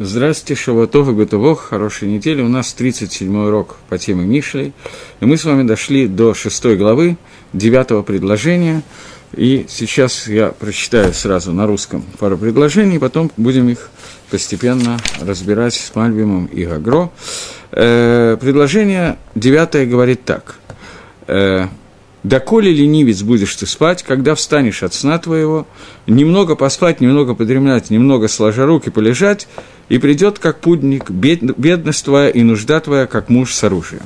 Здравствуйте, Шаватов и Готовох, хорошей недели. У нас 37-й урок по теме Мишлей. И мы с вами дошли до шестой главы, девятого предложения. И сейчас я прочитаю сразу на русском пару предложений, потом будем их постепенно разбирать с Мальбимом и Гагро. Э, предложение девятое говорит так. Доколе ленивец будешь ты спать, когда встанешь от сна твоего, немного поспать, немного подремлять, немного сложа руки полежать, и придет как пудник бед, бедность твоя и нужда твоя, как муж с оружием.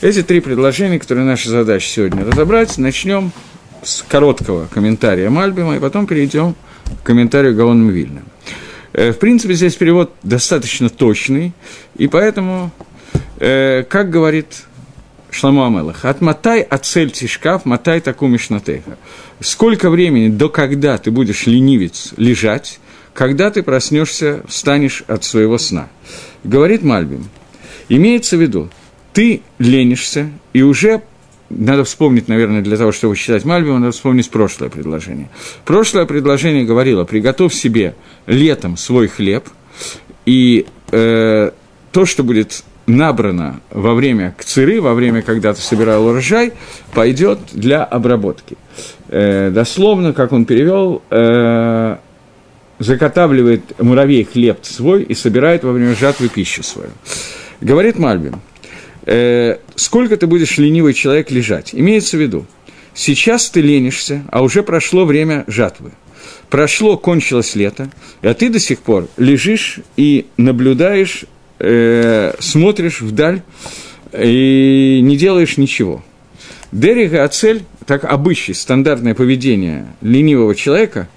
Эти три предложения, которые наша задача сегодня разобрать, начнем с короткого комментария Мальбима, и потом перейдем к комментарию Гаона Вильна. Э, в принципе, здесь перевод достаточно точный, и поэтому, э, как говорит Шламу Амелах. От матай ацель тишкав, матай таку мишнатеха. Сколько времени, до когда ты будешь ленивец лежать, когда ты проснешься, встанешь от своего сна. Говорит Мальбим, имеется в виду, ты ленишься, и уже надо вспомнить, наверное, для того, чтобы читать Мальбима, надо вспомнить прошлое предложение. Прошлое предложение говорило, приготовь себе летом свой хлеб, и э, то, что будет набрано во время кциры, во время, когда ты собирал урожай, пойдет для обработки. Э, дословно, как он перевел, э, заготавливает муравей хлеб свой и собирает во время жатвы пищу свою. Говорит Мальбин, э, сколько ты будешь ленивый человек лежать? Имеется в виду, сейчас ты ленишься, а уже прошло время жатвы. Прошло, кончилось лето, а ты до сих пор лежишь и наблюдаешь э, смотришь вдаль и не делаешь ничего. Дерига Ацель, так обычное, стандартное поведение ленивого человека,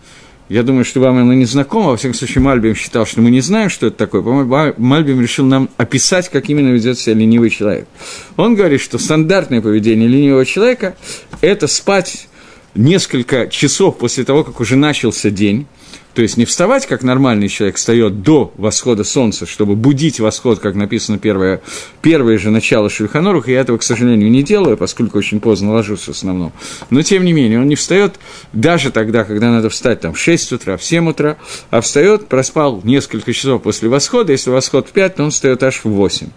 я думаю, что вам оно не знакомо, во всяком случае, Мальбим считал, что мы не знаем, что это такое. По-моему, Мальбим решил нам описать, как именно ведет себя ленивый человек. Он говорит, что стандартное поведение ленивого человека – это спать несколько часов после того, как уже начался день, то есть не вставать, как нормальный человек встает до восхода солнца, чтобы будить восход, как написано первое, первое же начало Шульханорух, я этого, к сожалению, не делаю, поскольку очень поздно ложусь в основном. Но, тем не менее, он не встает даже тогда, когда надо встать там, в 6 утра, в 7 утра, а встает, проспал несколько часов после восхода, если восход в 5, то он встает аж в 8.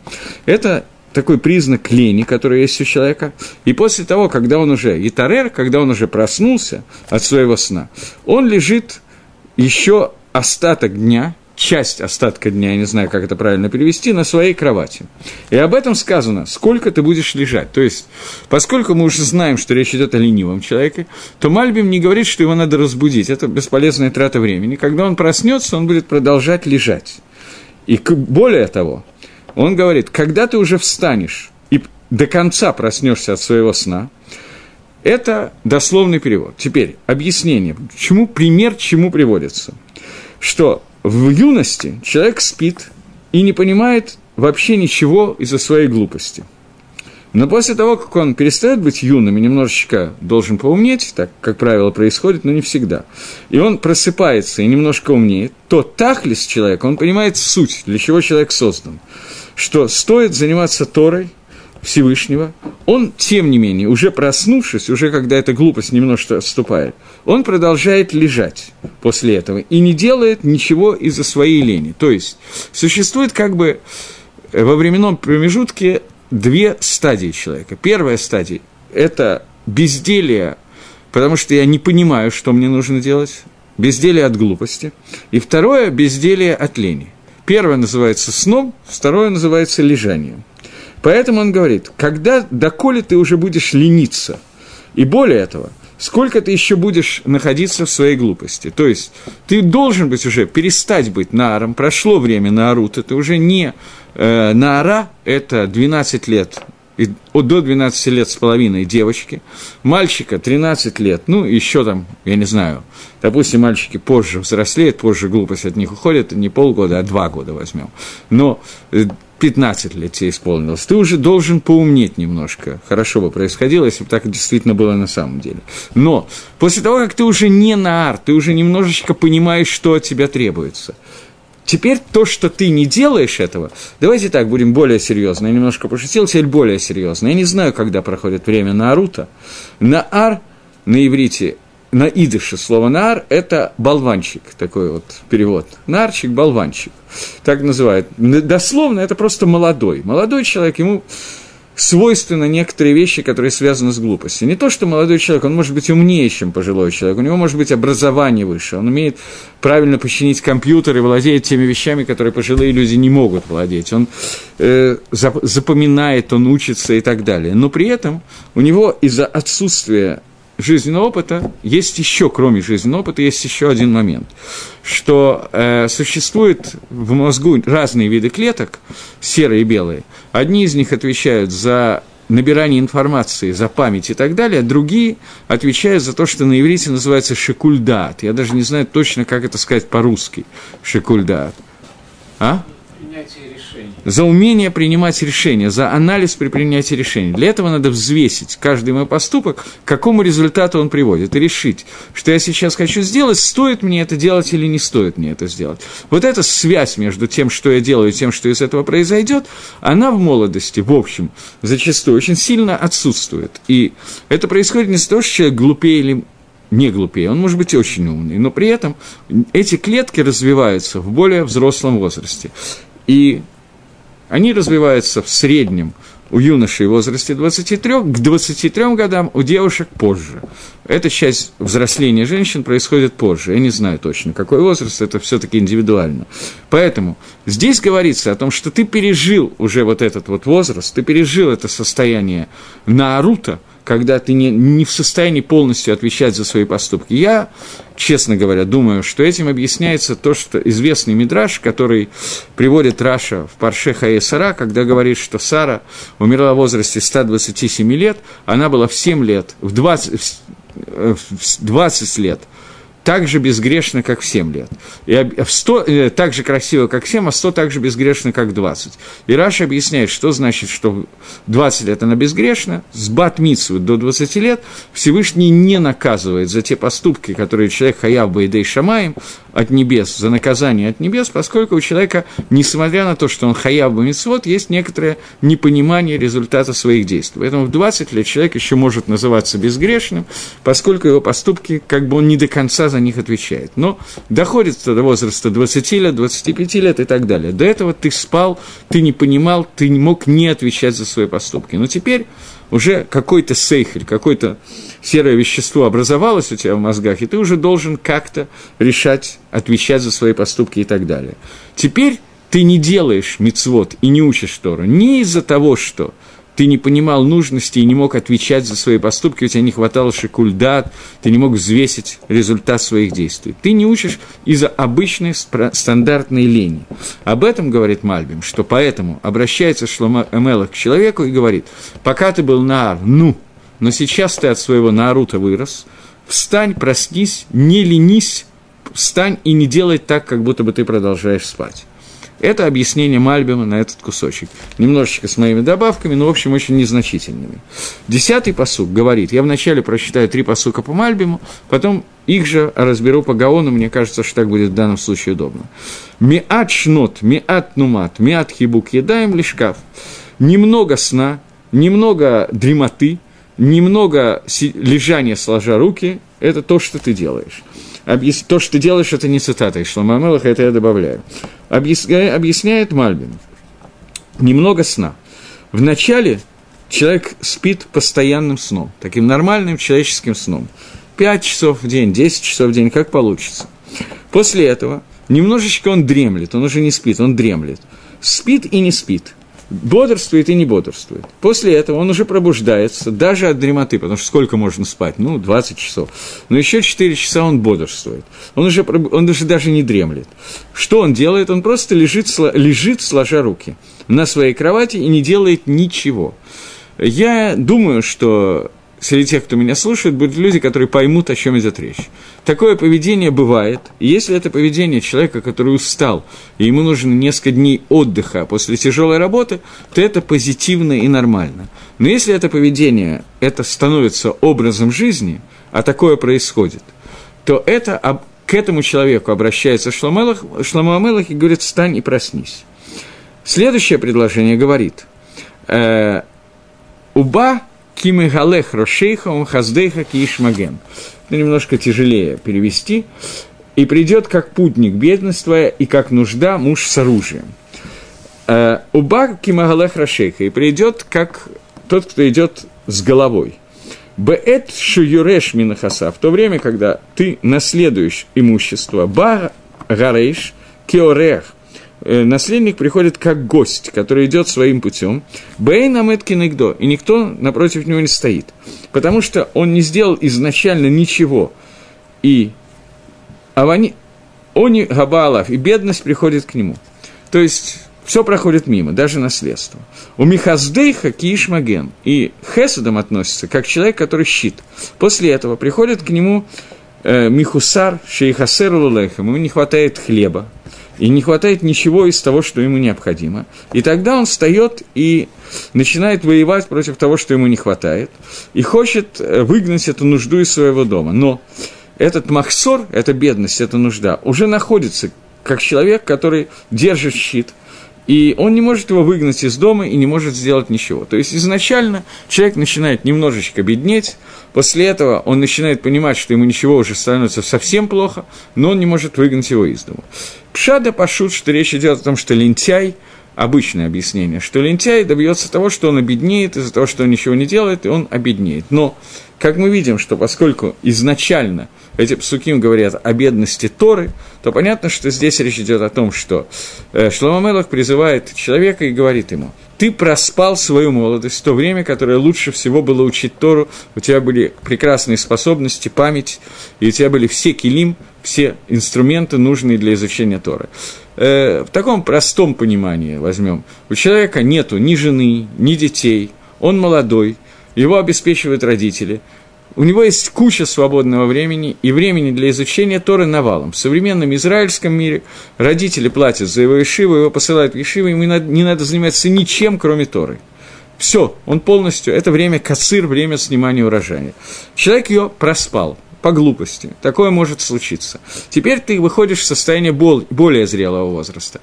Это такой признак лени, который есть у человека. И после того, когда он уже, итарер, когда он уже проснулся от своего сна, он лежит еще остаток дня, часть остатка дня, я не знаю, как это правильно перевести, на своей кровати. И об этом сказано, сколько ты будешь лежать. То есть, поскольку мы уже знаем, что речь идет о ленивом человеке, то Мальбим не говорит, что его надо разбудить. Это бесполезная трата времени. Когда он проснется, он будет продолжать лежать. И более того, он говорит, когда ты уже встанешь и до конца проснешься от своего сна – это дословный перевод. Теперь объяснение, чему пример чему приводится. Что в юности человек спит и не понимает вообще ничего из-за своей глупости. Но после того, как он перестает быть юным и немножечко должен поумнеть, так, как правило, происходит, но не всегда, и он просыпается и немножко умнеет, то тахлис человека, он понимает суть, для чего человек создан, что стоит заниматься Торой – Всевышнего, он, тем не менее, уже проснувшись, уже когда эта глупость немножко отступает, он продолжает лежать после этого и не делает ничего из-за своей лени. То есть существует как бы во временном промежутке две стадии человека. Первая стадия – это безделие, потому что я не понимаю, что мне нужно делать, безделие от глупости. И второе – безделие от лени. Первое называется сном, второе называется лежанием. Поэтому он говорит, когда, доколе ты уже будешь лениться, и более этого, сколько ты еще будешь находиться в своей глупости. То есть ты должен быть уже, перестать быть наром, прошло время на арут, это уже не э, наара, это 12 лет и до 12 лет с половиной девочки, мальчика 13 лет, ну, еще там, я не знаю, допустим, мальчики позже взрослеют, позже глупость от них уходит, не полгода, а два года возьмем. Но э, 15 лет тебе исполнилось, ты уже должен поумнеть немножко. Хорошо бы происходило, если бы так действительно было на самом деле. Но после того, как ты уже не на арт, ты уже немножечко понимаешь, что от тебя требуется. Теперь то, что ты не делаешь этого, давайте так, будем более серьезно. Я немножко пошутил, теперь более серьезно. Я не знаю, когда проходит время на Арута. На Ар на иврите на идыше слово «нар» – это болванчик, такой вот перевод. Нарчик – болванчик, так называют. Дословно это просто молодой. Молодой человек, ему свойственны некоторые вещи, которые связаны с глупостью. Не то, что молодой человек, он может быть умнее, чем пожилой человек, у него может быть образование выше, он умеет правильно починить компьютер и владеет теми вещами, которые пожилые люди не могут владеть. Он э, запоминает, он учится и так далее. Но при этом у него из-за отсутствия жизненного опыта есть еще, кроме жизненного опыта, есть еще один момент, что э, существует в мозгу разные виды клеток, серые и белые. Одни из них отвечают за набирание информации, за память и так далее, другие отвечают за то, что на иврите называется шекульдат. Я даже не знаю точно, как это сказать по-русски, шекульдат. А? За умение принимать решения, за анализ при принятии решений. Для этого надо взвесить каждый мой поступок, к какому результату он приводит, и решить, что я сейчас хочу сделать, стоит мне это делать или не стоит мне это сделать. Вот эта связь между тем, что я делаю, и тем, что из этого произойдет, она в молодости, в общем, зачастую очень сильно отсутствует. И это происходит не из-за того, что человек глупее или не глупее, он может быть очень умный, но при этом эти клетки развиваются в более взрослом возрасте. И они развиваются в среднем у юношей в возрасте 23, к 23 годам, у девушек позже. Эта часть взросления женщин происходит позже. Я не знаю точно, какой возраст, это все таки индивидуально. Поэтому здесь говорится о том, что ты пережил уже вот этот вот возраст, ты пережил это состояние Наарута – когда ты не, не в состоянии полностью отвечать за свои поступки. Я, честно говоря, думаю, что этим объясняется то, что известный мидраж, который приводит Раша в Парше Хае Сара, когда говорит, что Сара умерла в возрасте 127 лет, она была в 7 лет, в 20, в 20 лет – так же безгрешно, как в 7 лет. И в 100, э, так же красиво, как 7, а 100 так же безгрешно, как 20. И Раша объясняет, что значит, что 20 лет она безгрешна, с Батмицу до 20 лет Всевышний не наказывает за те поступки, которые человек хаяв Баидей Шамаем от небес, за наказание от небес, поскольку у человека, несмотря на то, что он хаяв Бамицвод, есть некоторое непонимание результата своих действий. Поэтому в 20 лет человек еще может называться безгрешным, поскольку его поступки, как бы он не до конца за них отвечает. Но доходит до возраста 20 лет, 25 лет и так далее. До этого ты спал, ты не понимал, ты не мог не отвечать за свои поступки. Но теперь уже какой-то сейхель, какое-то серое вещество образовалось у тебя в мозгах, и ты уже должен как-то решать, отвечать за свои поступки и так далее. Теперь ты не делаешь мицвод и не учишь Тору не из-за того, что ты не понимал нужности и не мог отвечать за свои поступки, у тебя не хватало шикульдат, ты не мог взвесить результат своих действий. Ты не учишь из-за обычной стандартной лени. Об этом говорит Мальбим, что поэтому обращается Шлома Эмела к человеку и говорит, пока ты был на ну, но сейчас ты от своего Наарута вырос, встань, проснись, не ленись, встань и не делай так, как будто бы ты продолжаешь спать. Это объяснение Мальбима на этот кусочек. Немножечко с моими добавками, но, в общем, очень незначительными. Десятый посук говорит, я вначале прочитаю три посука по Мальбиму, потом их же разберу по Гаону, мне кажется, что так будет в данном случае удобно. Миат шнот, миат нумат, миат хибук, едаем лишкав. Немного сна, немного дремоты, немного лежания сложа руки – это то, что ты делаешь то, что ты делаешь, это не цитата из Шлома Амелаха, это я добавляю. Объясняет, объясняет Мальбин. Немного сна. Вначале человек спит постоянным сном, таким нормальным человеческим сном. 5 часов в день, 10 часов в день, как получится. После этого немножечко он дремлет, он уже не спит, он дремлет. Спит и не спит бодрствует и не бодрствует. После этого он уже пробуждается, даже от дремоты, потому что сколько можно спать? Ну, 20 часов. Но еще 4 часа он бодрствует. Он уже, он уже даже не дремлет. Что он делает? Он просто лежит, лежит, сложа руки на своей кровати и не делает ничего. Я думаю, что среди тех, кто меня слушает, будут люди, которые поймут, о чем идет речь. Такое поведение бывает, и если это поведение человека, который устал, и ему нужно несколько дней отдыха после тяжелой работы, то это позитивно и нормально. Но если это поведение, это становится образом жизни, а такое происходит, то это к этому человеку обращается Шломо Амелах и говорит, встань и проснись. Следующее предложение говорит, э, «Уба кимегалех рошейха он хаздейха киишмаген. это немножко тяжелее перевести, и придет как путник бедность твоя, и как нужда муж с оружием. Э, Уба кимагалех рашейха, и придет как тот, кто идет с головой. Беэт шуюреш минахаса, в то время, когда ты наследуешь имущество, ба гарейш кеорех, наследник приходит как гость, который идет своим путем. Бейн Аметкин Игдо, и никто напротив него не стоит. Потому что он не сделал изначально ничего. И Авани, они Габалов, и бедность приходит к нему. То есть все проходит мимо, даже наследство. У Михаздейха Киишмаген. И Хесадом относится как человек, который щит. После этого приходит к нему э, Михусар Шейхасер Лулехам. Ему не хватает хлеба. И не хватает ничего из того, что ему необходимо. И тогда он встает и начинает воевать против того, что ему не хватает. И хочет э, выгнать эту нужду из своего дома. Но этот махсор, эта бедность, эта нужда, уже находится как человек, который держит щит – и он не может его выгнать из дома и не может сделать ничего. То есть изначально человек начинает немножечко беднеть, после этого он начинает понимать, что ему ничего уже становится совсем плохо, но он не может выгнать его из дома. Пшада пошут, что речь идет о том, что лентяй, обычное объяснение, что лентяй добьется того, что он обеднеет из-за того, что он ничего не делает, и он обеднеет. Но, как мы видим, что поскольку изначально – эти псуким говорят о бедности Торы, то понятно, что здесь речь идет о том, что э, Шломамелах призывает человека и говорит ему, ты проспал свою молодость, то время, которое лучше всего было учить Тору, у тебя были прекрасные способности, память, и у тебя были все килим, все инструменты, нужные для изучения Торы. Э, в таком простом понимании возьмем. У человека нету ни жены, ни детей, он молодой, его обеспечивают родители – у него есть куча свободного времени и времени для изучения Торы навалом. В современном израильском мире родители платят за его ешиву, его посылают в ешиву, ему не надо заниматься ничем, кроме Торы. Все, он полностью, это время косыр, время снимания урожая. Человек ее проспал по глупости. Такое может случиться. Теперь ты выходишь в состояние более зрелого возраста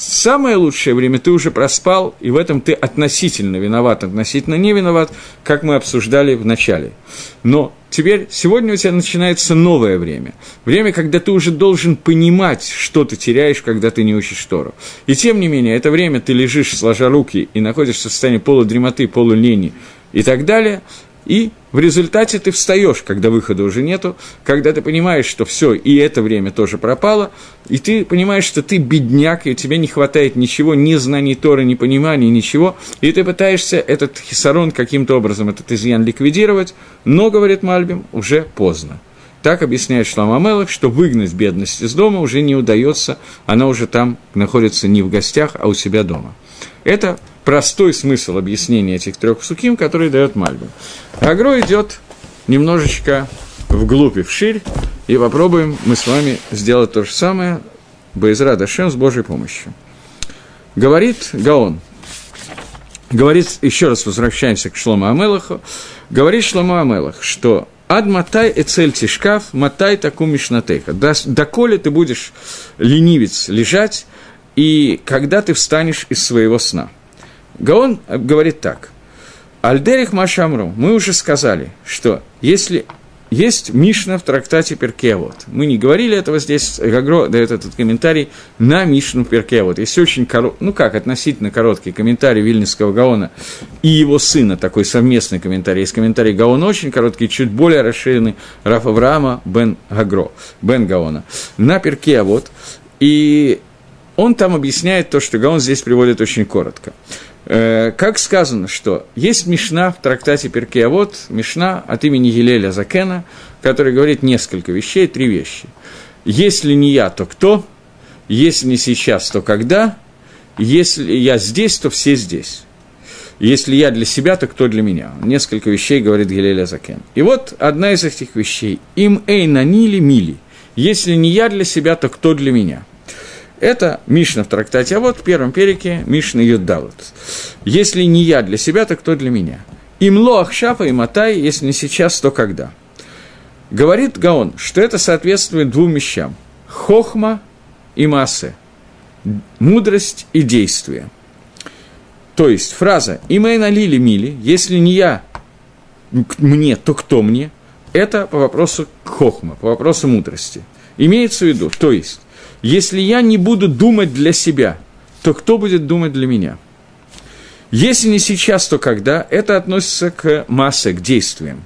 самое лучшее время ты уже проспал, и в этом ты относительно виноват, относительно не виноват, как мы обсуждали в начале. Но теперь, сегодня у тебя начинается новое время. Время, когда ты уже должен понимать, что ты теряешь, когда ты не учишь Тору. И тем не менее, это время ты лежишь, сложа руки, и находишься в состоянии полудремоты, полулени и так далее – и в результате ты встаешь, когда выхода уже нету, когда ты понимаешь, что все, и это время тоже пропало, и ты понимаешь, что ты бедняк, и тебе не хватает ничего, ни знаний Торы, ни понимания, ничего, и ты пытаешься этот хисарон каким-то образом, этот изъян ликвидировать, но, говорит Мальбим, уже поздно. Так объясняет Шлам Амелах, что выгнать бедность из дома уже не удается, она уже там находится не в гостях, а у себя дома. Это простой смысл объяснения этих трех суким, который дает Мальбим. Агро идет немножечко вглубь и вширь, и попробуем мы с вами сделать то же самое Боизра Дашем с Божьей помощью. Говорит Гаон, говорит, еще раз возвращаемся к Шлома Амелаху, говорит Шлома Амелах, что Ад матай и цель тишкав, матай таку мишнатейха. Доколе ты будешь ленивец лежать, и когда ты встанешь из своего сна – Гаон говорит так. Альдерих Машамру, мы уже сказали, что если есть Мишна в трактате Перкевод. Мы не говорили этого здесь, Гагро дает этот комментарий на Мишну Перкевод. Есть очень короткий, ну как, относительно короткий комментарий Вильнинского Гаона и его сына, такой совместный комментарий. Есть комментарий Гаона очень короткий, чуть более расширенный, Раф Авраама Бен Гагро, Бен Гаона, на Перкевод. И он там объясняет то, что Гаон здесь приводит очень коротко. Э, как сказано, что есть Мишна в трактате Перкеавод, Мишна от имени Елеля Закена, который говорит несколько вещей, три вещи. Если не я, то кто? Если не сейчас, то когда? Если я здесь, то все здесь. Если я для себя, то кто для меня? Несколько вещей говорит Гелеля Закен. И вот одна из этих вещей. Им эй нанили мили. Если не я для себя, то кто для меня? Это Мишна в трактате, а вот в первом перике Мишна Юддалут. Если не я для себя, то кто для меня? Имло Ахшафа и Матай, если не сейчас, то когда? Говорит Гаон, что это соответствует двум вещам. Хохма и Масе. Мудрость и действие. То есть фраза «Имейна лили мили», если не я мне, то кто мне? это по вопросу хохма, по вопросу мудрости. Имеется в виду, то есть, если я не буду думать для себя, то кто будет думать для меня? Если не сейчас, то когда? Это относится к массе, к действиям.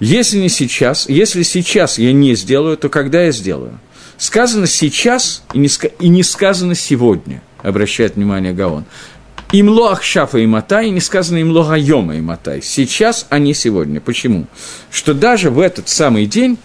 Если не сейчас, если сейчас я не сделаю, то когда я сделаю? Сказано сейчас и не, и не сказано сегодня, обращает внимание Гаон. Имло Ахшафа и Матай, не сказано имло Гайома и Матай. Сейчас, а не сегодня. Почему? Что даже в этот самый день,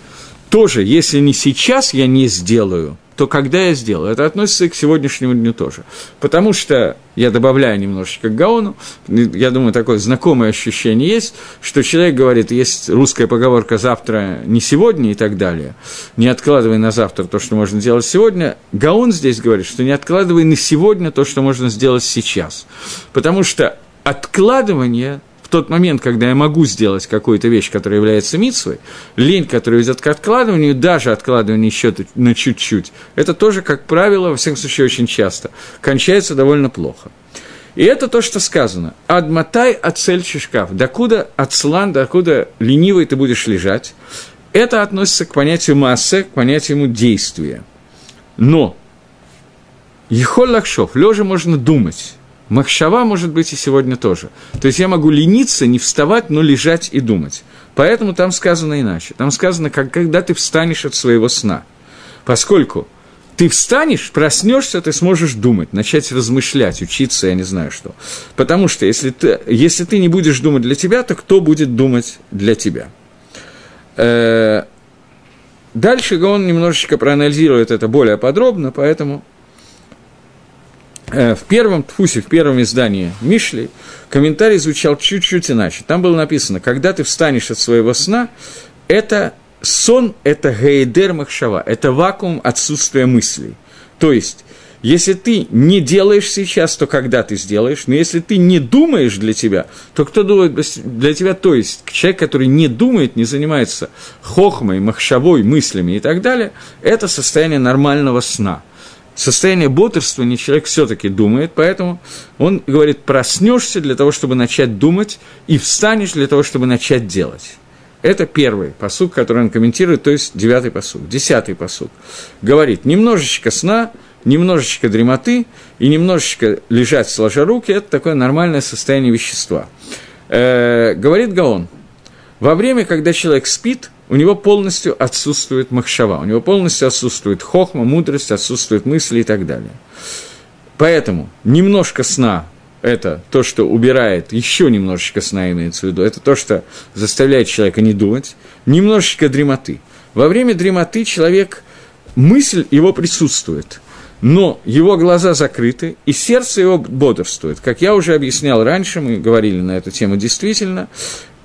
тоже, если не сейчас я не сделаю, то когда я сделаю? Это относится и к сегодняшнему дню тоже. Потому что, я добавляю немножечко к Гаону, я думаю, такое знакомое ощущение есть, что человек говорит, есть русская поговорка «завтра не сегодня» и так далее, не откладывай на завтра то, что можно сделать сегодня. Гаон здесь говорит, что не откладывай на сегодня то, что можно сделать сейчас. Потому что откладывание тот момент, когда я могу сделать какую-то вещь, которая является митсвой, лень, которая ведет к откладыванию, даже откладывание еще на чуть-чуть, это тоже, как правило, во всяком случае, очень часто, кончается довольно плохо. И это то, что сказано. Адматай ацель шишкаф. Докуда ацлан, докуда ленивый ты будешь лежать. Это относится к понятию массы, к понятию действия. Но Ехол лахшов, лежа можно думать. Махшава может быть и сегодня тоже. То есть я могу лениться, не вставать, но лежать и думать. Поэтому там сказано иначе. Там сказано, как, когда ты встанешь от своего сна. Поскольку ты встанешь, проснешься, ты сможешь думать, начать размышлять, учиться, я не знаю что. Потому что если ты, если ты не будешь думать для тебя, то кто будет думать для тебя? Э, дальше он немножечко проанализирует это более подробно, поэтому в первом тфусе, в первом издании Мишли, комментарий звучал чуть-чуть иначе. Там было написано, когда ты встанешь от своего сна, это сон – это гейдер махшава, это вакуум отсутствия мыслей. То есть, если ты не делаешь сейчас, то когда ты сделаешь, но если ты не думаешь для тебя, то кто думает для тебя, то есть человек, который не думает, не занимается хохмой, махшавой, мыслями и так далее, это состояние нормального сна – состояние бодрствования человек все-таки думает, поэтому он говорит, проснешься для того, чтобы начать думать, и встанешь для того, чтобы начать делать. Это первый посук, который он комментирует, то есть девятый посук. Десятый посук. Говорит, немножечко сна, немножечко дремоты и немножечко лежать сложа руки – это такое нормальное состояние вещества. Э, говорит Гаон, во время, когда человек спит – у него полностью отсутствует махшава, у него полностью отсутствует хохма, мудрость, отсутствует мысли и так далее. Поэтому немножко сна – это то, что убирает, еще немножечко сна имеется в виду, это то, что заставляет человека не думать, немножечко дремоты. Во время дремоты человек, мысль его присутствует – но его глаза закрыты, и сердце его бодрствует. Как я уже объяснял раньше, мы говорили на эту тему действительно,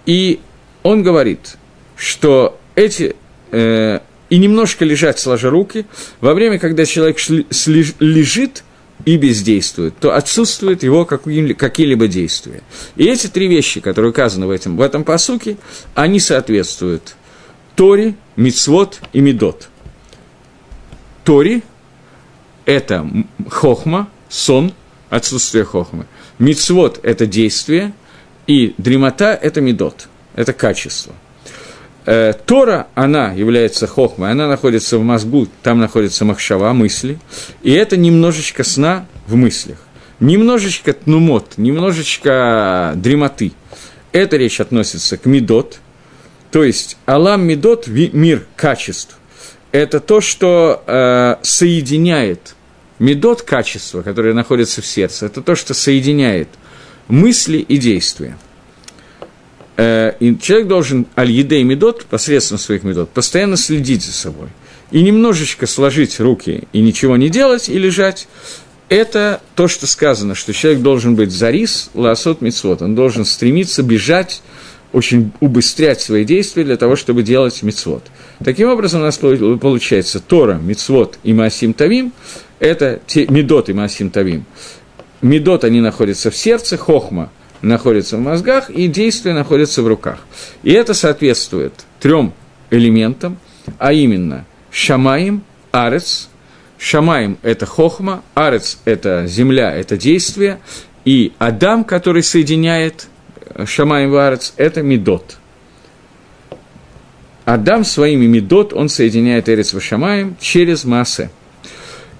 и он говорит, что эти... Э, и немножко лежать сложа руки, во время, когда человек шли, слеж, лежит и бездействует, то отсутствует его какие-либо действия. И эти три вещи, которые указаны в этом, в этом посуке, они соответствуют Тори, Мицвод и Медот. Тори – это хохма, сон, отсутствие хохмы. Мицвод – это действие, и дремота – это медот, это качество – Э, Тора, она является хохмой, она находится в мозгу, там находится махшава, мысли, и это немножечко сна в мыслях, немножечко тнумот, немножечко дремоты. Эта речь относится к медот, то есть Алам медот – мир качеств. Это то, что э, соединяет медот – качество, которое находится в сердце, это то, что соединяет мысли и действия – и человек должен аль-едей медот, посредством своих медот, постоянно следить за собой. И немножечко сложить руки и ничего не делать, и лежать, это то, что сказано, что человек должен быть зарис, ласот мицвод, он должен стремиться бежать, очень убыстрять свои действия для того, чтобы делать мицвод. Таким образом, у нас получается Тора, мицвод и Маасим Тавим, это те, Медот и Маасим Тавим. Медот, они находятся в сердце, Хохма – находится в мозгах, и действие находится в руках. И это соответствует трем элементам, а именно Шамаим, Арец. Шамаим – это хохма, Арец – это земля, это действие, и Адам, который соединяет Шамаим и Арец – это Медот. Адам своими медот, он соединяет Эрец Вашамаем через Маасе.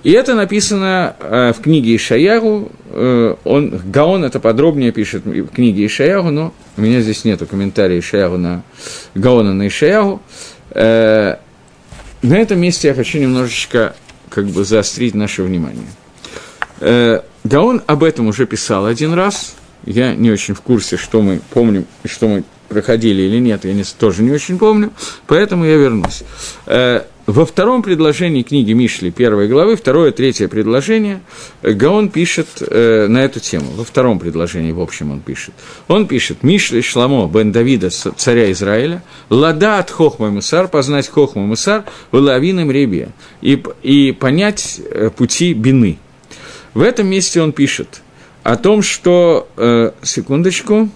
И это написано э, в книге Ишаяру. Э, он, Гаон это подробнее пишет в книге Ишаяру, но у меня здесь нету комментария Ишаяру на Гаона на Ишаяру. Э, на этом месте я хочу немножечко как бы заострить наше внимание. Гаон об этом уже писал один раз. Я не очень в курсе, что мы помним и что мы проходили или нет, я не, тоже не очень помню, поэтому я вернусь. Во втором предложении книги Мишли, первой главы, второе, третье предложение, Гаон пишет э, на эту тему. Во втором предложении, в общем, он пишет. Он пишет, Мишли Шламо бен Давида, царя Израиля, лада от хохма мусар, познать хохма мусар, вылавиным ребия, и, и понять э, пути бины. В этом месте он пишет о том, что, э, секундочку,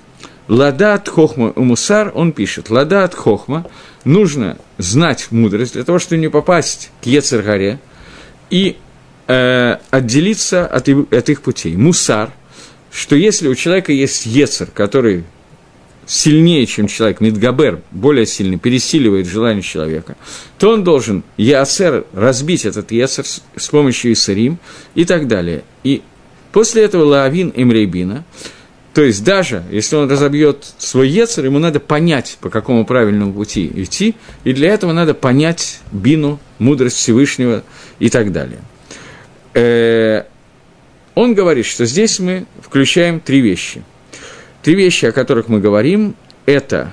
Лада от хохма мусар, он пишет, лада от хохма, нужно знать мудрость для того, чтобы не попасть к Ецергаре и э, отделиться от, от их путей. Мусар, что если у человека есть Ецер, который сильнее, чем человек, Мидгабер, более сильный, пересиливает желание человека, то он должен Яцер разбить этот Ецер с, помощью Исарим и так далее. И после этого Лавин Имрейбина – то есть даже если он разобьет свой Ецер, ему надо понять, по какому правильному пути идти, и для этого надо понять бину, мудрость Всевышнего и так далее. Э, он говорит, что здесь мы включаем три вещи. Три вещи, о которых мы говорим, это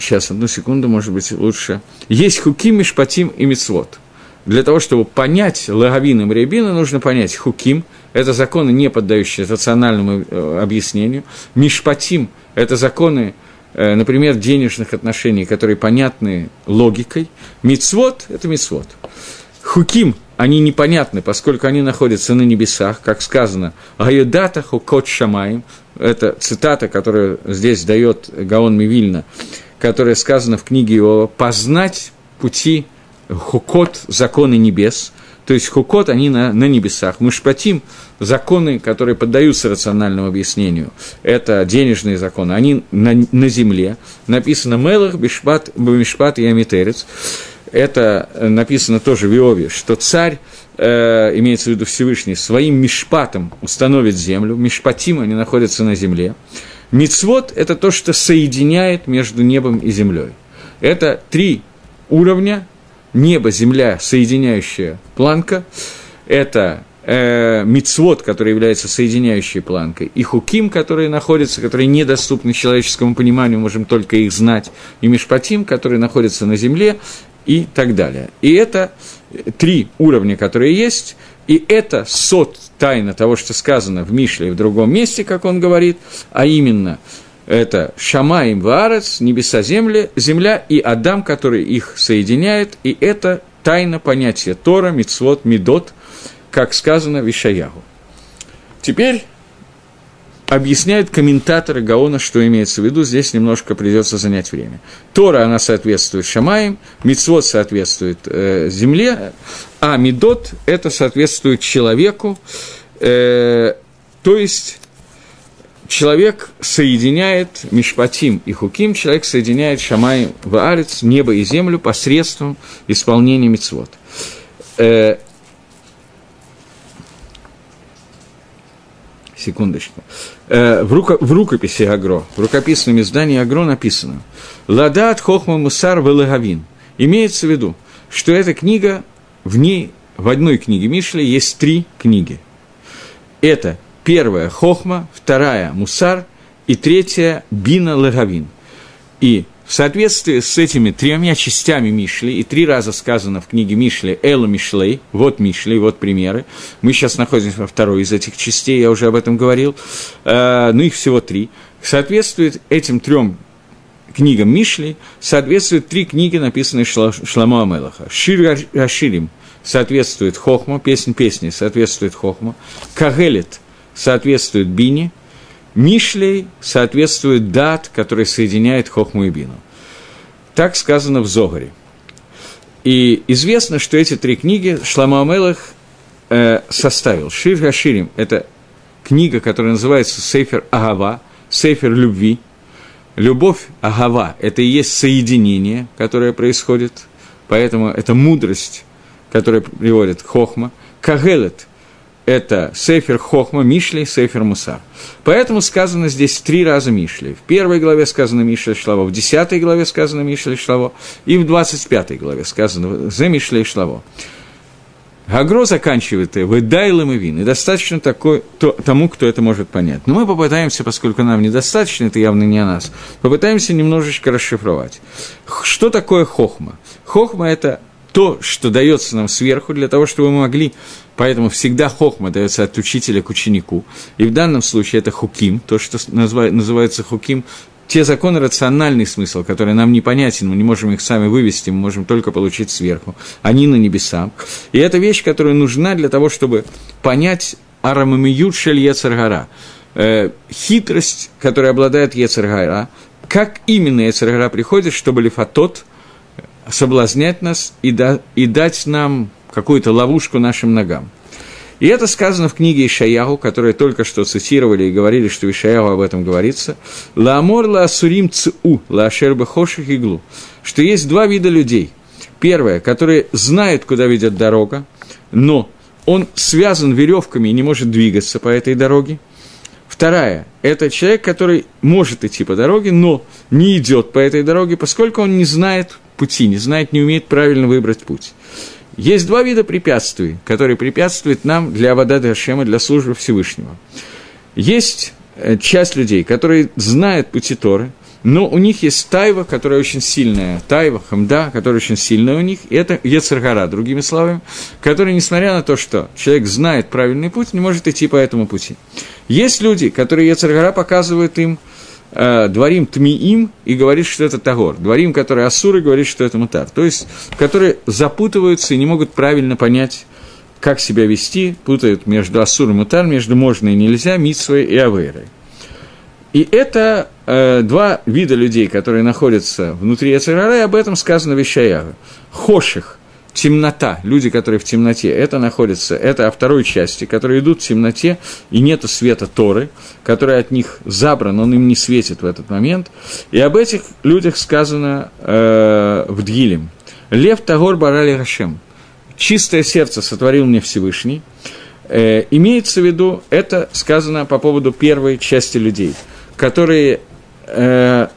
Сейчас, одну секунду, может быть, лучше. Есть хуким, мишпатим и мицвод. Для того, чтобы понять лагавин и рябина, нужно понять хуким – это законы, не поддающиеся рациональному э, объяснению. Мишпатим – это законы, э, например, денежных отношений, которые понятны логикой. Мицвод – это мицвод. Хуким – они непонятны, поскольку они находятся на небесах, как сказано, «Гаюдата хукот шамаем» – это цитата, которую здесь дает Гаон Мивильна, которая сказана в книге его «Познать пути хукот, законы небес», то есть хукот, они на, на небесах. Мы шпатим законы, которые поддаются рациональному объяснению. Это денежные законы, они на, на земле. Написано «Мелах бишпат, бишпат и амитерец». Это написано тоже в Иове, что царь, э, имеется в виду Всевышний, своим мишпатом установит землю. Мишпатим, они находятся на земле. Мицвод – это то, что соединяет между небом и землей. Это три уровня небо, земля, соединяющая планка, это э, мицвод, который является соединяющей планкой, и хуким, которые находятся, которые недоступны человеческому пониманию, можем только их знать, и мишпатим, которые находятся на земле, и так далее. И это три уровня, которые есть, и это сот тайна того, что сказано в Мишле и в другом месте, как он говорит, а именно – это Шамаим Ваарец, небеса земля, земля и Адам, который их соединяет, и это тайна понятия Тора, Мицвод, Медот, как сказано в Ишаягу. Теперь объясняют комментаторы Гаона, что имеется в виду, здесь немножко придется занять время. Тора, она соответствует Шамаем, Мицвод соответствует э, земле, а Медот, это соответствует человеку, э, то есть человек соединяет Мишпатим и Хуким, человек соединяет Шамай в Арец, небо и землю посредством исполнения мицвод. Э, секундочку. Э, в, руко, в рукописи Агро, в рукописном издании Агро написано «Ладат хохма мусар велагавин». Имеется в виду, что эта книга, в ней, в одной книге Мишли есть три книги. Это Первая – хохма, вторая – мусар, и третья – бина лагавин. И в соответствии с этими тремя частями Мишли, и три раза сказано в книге Мишли «Эла Мишлей», вот Мишли, вот примеры, мы сейчас находимся во второй из этих частей, я уже об этом говорил, э, ну их всего три, соответствует этим трем книгам Мишли, соответствуют три книги, написанные Шламо Амелаха. Шир Аширим соответствует Хохма, песнь песни соответствует Хохма, Кагелет – соответствует бине, Мишлей соответствует дат, который соединяет хохму и бину. Так сказано в Зогаре. И известно, что эти три книги Шлама Амелах э, составил. Шир Гаширим – это книга, которая называется Сейфер Агава, Сейфер любви. Любовь Агава – это и есть соединение, которое происходит, поэтому это мудрость, которая приводит Хохма. Кагелет – это Сефер Хохма, Мишли, Сефер Мусар. Поэтому сказано здесь три раза Мишли. В первой главе сказано Мишли Шлаво, в десятой главе сказано Мишли Шлаво, и в двадцать пятой главе сказано «Зе Мишли Шлаво». Гагро заканчивает «Выдайлым и вин», и достаточно такой, то, тому, кто это может понять. Но мы попытаемся, поскольку нам недостаточно, это явно не о нас, попытаемся немножечко расшифровать. Что такое хохма? Хохма – это то, что дается нам сверху, для того, чтобы мы могли, поэтому всегда хохма дается от учителя к ученику, и в данном случае это хуким, то, что называется хуким, те законы, рациональный смысл, который нам непонятен, мы не можем их сами вывести, мы можем только получить сверху, они на небесах. И это вещь, которая нужна для того, чтобы понять арамамиют шель Ецаргара, э, хитрость, которая обладает Ецаргара, как именно Ецаргара приходит, чтобы лифатот соблазнять нас и, да, и дать нам какую-то ловушку нашим ногам. И это сказано в книге Ишаяху, которую только что цитировали и говорили, что в Ишаяху об этом говорится. «Лаамор ла асурим цу, ла ашерба хоших иглу», что есть два вида людей. Первое, которые знают, куда ведет дорога, но он связан веревками и не может двигаться по этой дороге. Вторая – это человек, который может идти по дороге, но не идет по этой дороге, поскольку он не знает пути, не знает, не умеет правильно выбрать путь. Есть два вида препятствий, которые препятствуют нам для Авада Дашема, для службы Всевышнего. Есть э, часть людей, которые знают пути Торы, но у них есть тайва, которая очень сильная, тайва, хамда, которая очень сильная у них, и это Ецаргара, другими словами, который, несмотря на то, что человек знает правильный путь, не может идти по этому пути. Есть люди, которые Ецаргара показывают им э, дворим тмиим и говорит, что это тагор. Дворим, который асуры, говорит, что это мутар. То есть, которые запутываются и не могут правильно понять, как себя вести, путают между асуром и мутар, между можно и нельзя, митсвой и авейрой. И это э, два вида людей, которые находятся внутри Яцерара, и об этом сказано в Ишаяга. Хоших темнота, люди, которые в темноте, это находится, это о второй части, которые идут в темноте, и нету света Торы, который от них забран, он им не светит в этот момент. И об этих людях сказано э, в Дгилем. Лев Тагор Барали Рашем. Чистое сердце сотворил мне Всевышний. Э, имеется в виду, это сказано по поводу первой части людей, которые э,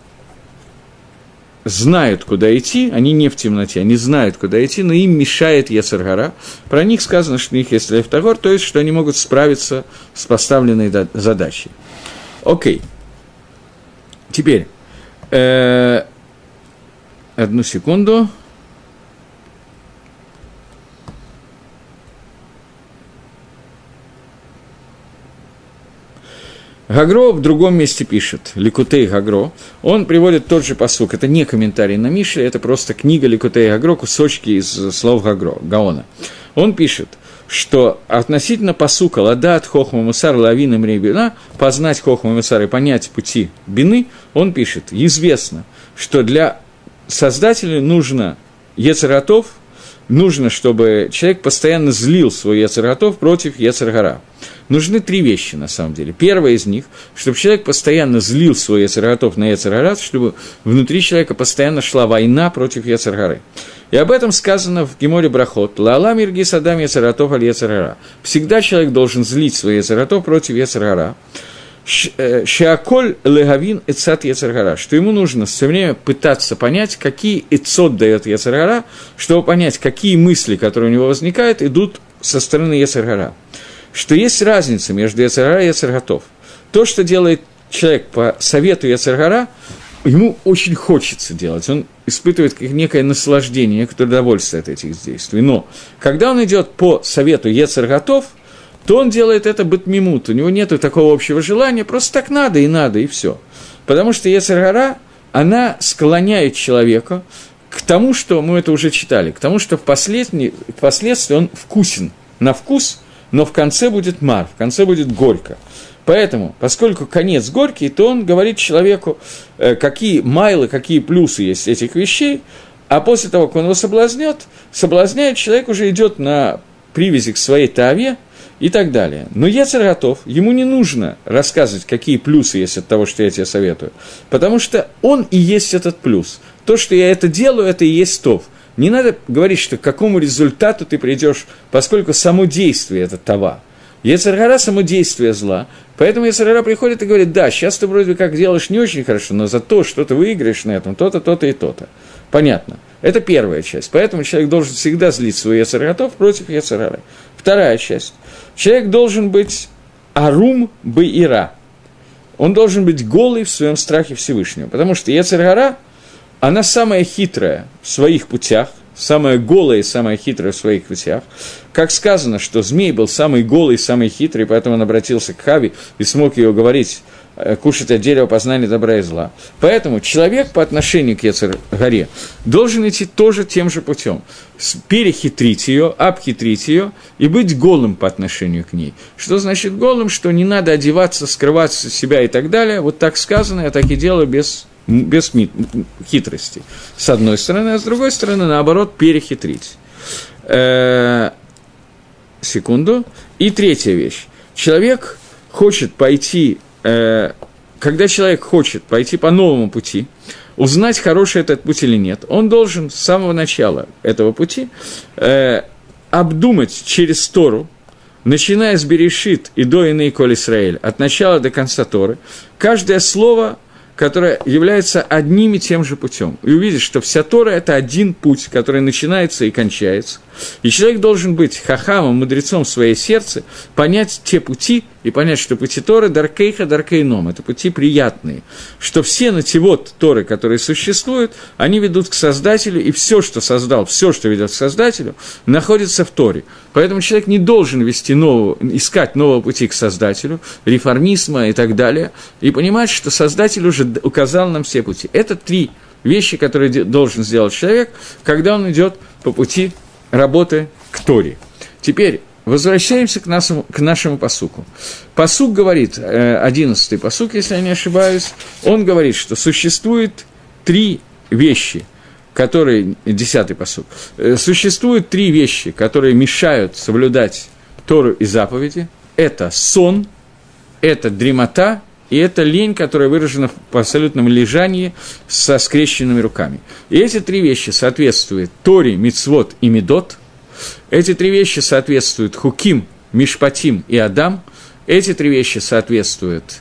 знают, куда идти, они не в темноте, они знают, куда идти, но им мешает Ецаргара. Про них сказано, что у них есть Левтагор, то есть, что они могут справиться с поставленной задачей. Окей. Теперь, э, одну секунду. Гагро в другом месте пишет, Ликутей Гагро, он приводит тот же посук, это не комментарий на Мише, это просто книга Ликутей Гагро, кусочки из слов Гагро, Гаона. Он пишет, что относительно посука «Ладат хохма мусар лавина мребина» познать хохма мусар и понять пути бины, он пишет, известно, что для создателя нужно Ецератов, нужно, чтобы человек постоянно злил свой Ецератов против Ецергара нужны три вещи, на самом деле. Первая из них, чтобы человек постоянно злил свой Яцерготов на Яцергарат, чтобы внутри человека постоянно шла война против Яцергары. И об этом сказано в Геморе Брахот. Лала мирги садам Яцератов аль Яцергара. Всегда человек должен злить свой Яцератов против Яцергара. Э, Шиаколь легавин эцат Яцергара, что ему нужно все время пытаться понять, какие эцот дает Яцергара, чтобы понять, какие мысли, которые у него возникают, идут со стороны Яцергара что есть разница между Яцергара и Яцерготов. То, что делает человек по совету Яцергара, ему очень хочется делать, он испытывает некое наслаждение, некоторое удовольствие от этих действий. Но когда он идет по совету Ецерготов, то он делает это бытмимут, у него нет такого общего желания, просто так надо и надо, и все. Потому что Ецергара, она склоняет человека к тому, что мы это уже читали, к тому, что впоследствии, впоследствии он вкусен на вкус – но в конце будет мар, в конце будет горько. Поэтому, поскольку конец горький, то он говорит человеку, э, какие майлы, какие плюсы есть этих вещей, а после того, как он его соблазнет, соблазняет, человек уже идет на привязи к своей таве, и так далее. Но Ецер готов, ему не нужно рассказывать, какие плюсы есть от того, что я тебе советую, потому что он и есть этот плюс. То, что я это делаю, это и есть тов. Не надо говорить, что к какому результату ты придешь, поскольку само действие – это това. Ецаргара – само действие зла, поэтому Ецаргара приходит и говорит, да, сейчас ты вроде как делаешь не очень хорошо, но зато что ты выиграешь на этом, то-то, то-то и то-то. Понятно. Это первая часть. Поэтому человек должен всегда злить свой Ецарготов против Ецаргары. Вторая часть. Человек должен быть арум баира. Он должен быть голый в своем страхе Всевышнего. Потому что Ецаргара, она самая хитрая в своих путях, самая голая и самая хитрая в своих путях. Как сказано, что змей был самый голый, самый хитрый, поэтому он обратился к Хави и смог ее говорить Э, кушать от дерева познания добра и зла. Поэтому человек по отношению к Ецер-горе должен идти тоже тем же путем. Перехитрить ее, обхитрить ее и быть голым по отношению к ней. Что значит голым? Что не надо одеваться, скрываться себя и так далее. Вот так сказано, я так и делаю без без хитрости, с одной стороны, а с другой стороны, наоборот, перехитрить. Э-э- секунду. И третья вещь. Человек хочет пойти э, когда человек хочет пойти по новому пути, узнать, хороший этот путь или нет, он должен с самого начала этого пути э, обдумать через Тору, начиная с Берешит и до Ины Коль Исраэль, от начала до конца Торы, каждое слово – которая является одним и тем же путем. И увидишь, что вся Тора – это один путь, который начинается и кончается. И человек должен быть хахамом, мудрецом в своей сердце, понять те пути и понять, что пути Торы – даркейха, даркейном – это пути приятные, что все нативот Торы, которые существуют, они ведут к Создателю, и все, что создал, все, что ведет к Создателю, находится в Торе. Поэтому человек не должен вести нового, искать нового пути к Создателю, реформизма и так далее, и понимать, что Создатель уже указал нам все пути. Это три вещи, которые должен сделать человек, когда он идет по пути работы к Торе. Теперь возвращаемся к нашему, к нашему посуку. Посук говорит, э, одиннадцатый посук, если я не ошибаюсь, он говорит, что существует три вещи, которые, десятый посук, э, существуют три вещи, которые мешают соблюдать Тору и заповеди. Это сон, это дремота и это лень, которая выражена в абсолютном лежании со скрещенными руками. И эти три вещи соответствуют Торе, Мицвод и Медот. Эти три вещи соответствуют Хуким, Мишпатим и Адам. Эти три вещи соответствуют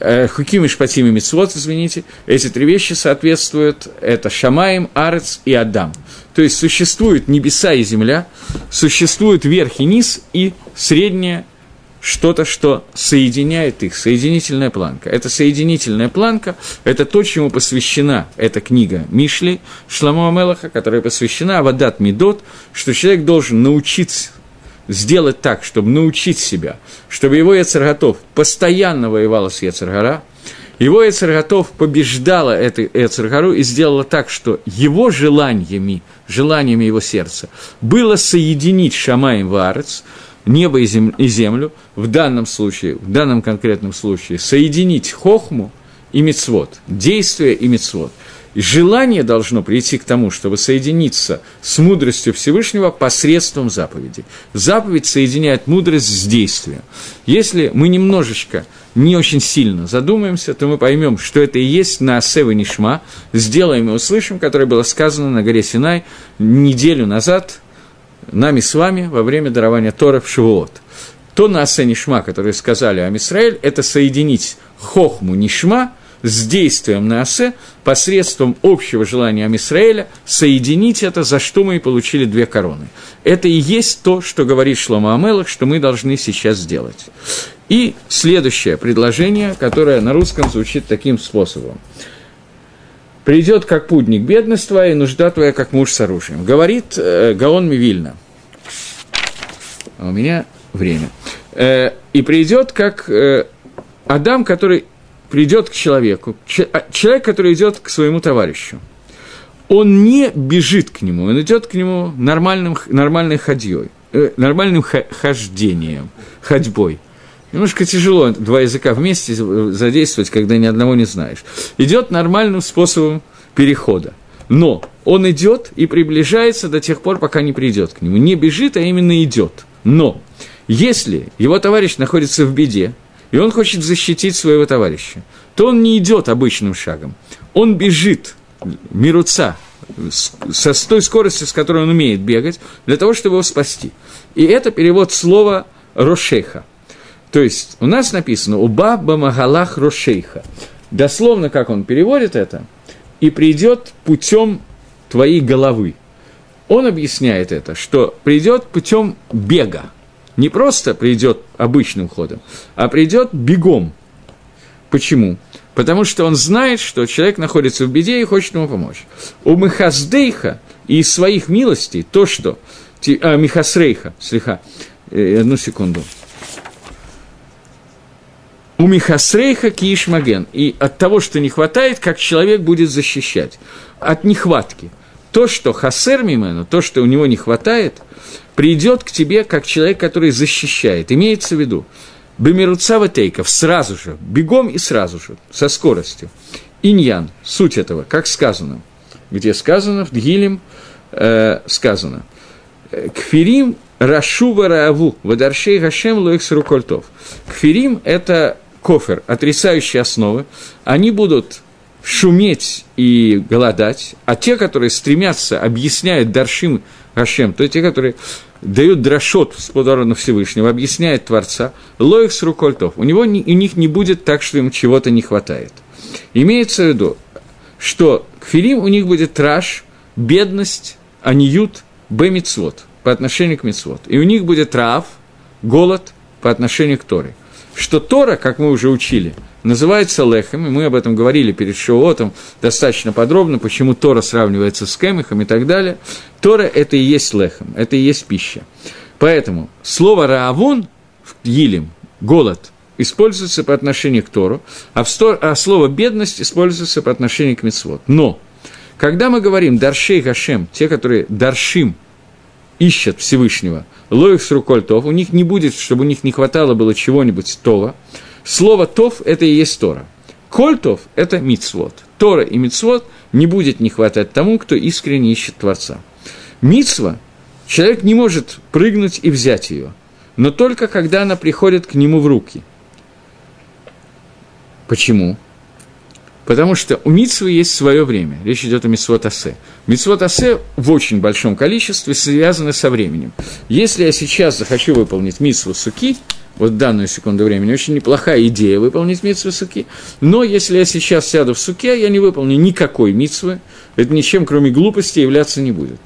э, Хуким, Мишпатим и Мицвод, извините. Эти три вещи соответствуют, это Шамаем, Арец и Адам. То есть существуют небеса и земля, существует верх и низ и средняя что-то, что соединяет их, соединительная планка. Это соединительная планка, это то, чему посвящена эта книга Мишли, Шламу Амелаха, которая посвящена Авадат Медот, что человек должен научиться сделать так, чтобы научить себя, чтобы его Яцерготов постоянно воевал с Яцергара, его Яцерготов побеждала эту Яцергару и сделала так, что его желаниями, желаниями его сердца было соединить Шамаем Варец – небо и, зем, и землю, в данном случае, в данном конкретном случае, соединить хохму и мицвод, действие и мицвод. И желание должно прийти к тому, чтобы соединиться с мудростью Всевышнего посредством заповеди. Заповедь соединяет мудрость с действием. Если мы немножечко, не очень сильно задумаемся, то мы поймем, что это и есть на Асева Нишма, сделаем и услышим, которое было сказано на горе Синай неделю назад, нами с вами во время дарования Тора в Шивуот. То Наасе Нишма, которые сказали Амисраэль, это соединить хохму Нишма с действием Наасе посредством общего желания Амисраэля соединить это, за что мы и получили две короны. Это и есть то, что говорит Шлома Амелах, что мы должны сейчас сделать. И следующее предложение, которое на русском звучит таким способом – придет как путник бедность твоя, и нужда твоя, как муж с оружием. Говорит э, Гаон Мивильна. А у меня время. Э, и придет как э, Адам, который придет к человеку, а, человек, который идет к своему товарищу. Он не бежит к нему, он идет к нему нормальным, нормальной ходьей, э, нормальным хождением, ходьбой. Немножко тяжело два языка вместе задействовать, когда ни одного не знаешь. Идет нормальным способом перехода. Но он идет и приближается до тех пор, пока не придет к нему. Не бежит, а именно идет. Но Если его товарищ находится в беде, и он хочет защитить своего товарища, то он не идет обычным шагом. Он бежит, мируца, со с той скоростью, с которой он умеет бегать, для того, чтобы его спасти. И это перевод слова «рошеха». То есть у нас написано «Уба бамагалах рошейха». Дословно, как он переводит это, «и придет путем твоей головы». Он объясняет это, что придет путем бега. Не просто придет обычным ходом, а придет бегом. Почему? Потому что он знает, что человек находится в беде и хочет ему помочь. У Михаздейха и из своих милостей то, что... А, Михасрейха, слегка, э, одну секунду – у Михасрейха Киишмаген. И от того, что не хватает, как человек будет защищать. От нехватки. То, что хасер мимену, то, что у него не хватает, придет к тебе как человек, который защищает. Имеется в виду, Бемируцава Тейков сразу же, бегом и сразу же, со скоростью. Иньян, суть этого, как сказано, где сказано, в Дгилем э, сказано, Кфирим Рашува Рааву, Вадаршей Гашем Лоих Рукольтов. Кфирим – это кофер, отрицающие основы, они будут шуметь и голодать, а те, которые стремятся, объясняют Даршим Гашем, то те, которые дают дрошот с подарона Всевышнего, объясняют Творца, лоих с рукольтов, у, него, у них не будет так, что им чего-то не хватает. Имеется в виду, что к Филим у них будет траж, бедность, аниют, бемицвот по отношению к мицвод. И у них будет трав, голод по отношению к Торе – что Тора, как мы уже учили, называется лехом, и мы об этом говорили перед Шоотом достаточно подробно, почему Тора сравнивается с кемихом и так далее. Тора – это и есть лехом, это и есть пища. Поэтому слово «раавон» в Гилем, голод, используется по отношению к Тору, а, в стор, а слово «бедность» используется по отношению к Мицвод. Но, когда мы говорим «даршей Гашем», те, которые «даршим», ищут Всевышнего – лоих с руколь тов, у них не будет, чтобы у них не хватало было чего-нибудь това. Слово тов – это и есть Тора. Кольтов – это мицвод. Тора и мицвод не будет не хватать тому, кто искренне ищет Творца. Мицва – человек не может прыгнуть и взять ее, но только когда она приходит к нему в руки. Почему? Потому что у митсвы есть свое время. Речь идет о митсвот асе. Митсвот асе в очень большом количестве связаны со временем. Если я сейчас захочу выполнить митсву суки, вот в данную секунду времени, очень неплохая идея выполнить митсву суки, но если я сейчас сяду в суке, я не выполню никакой митсвы, это ничем, кроме глупости, являться не будет.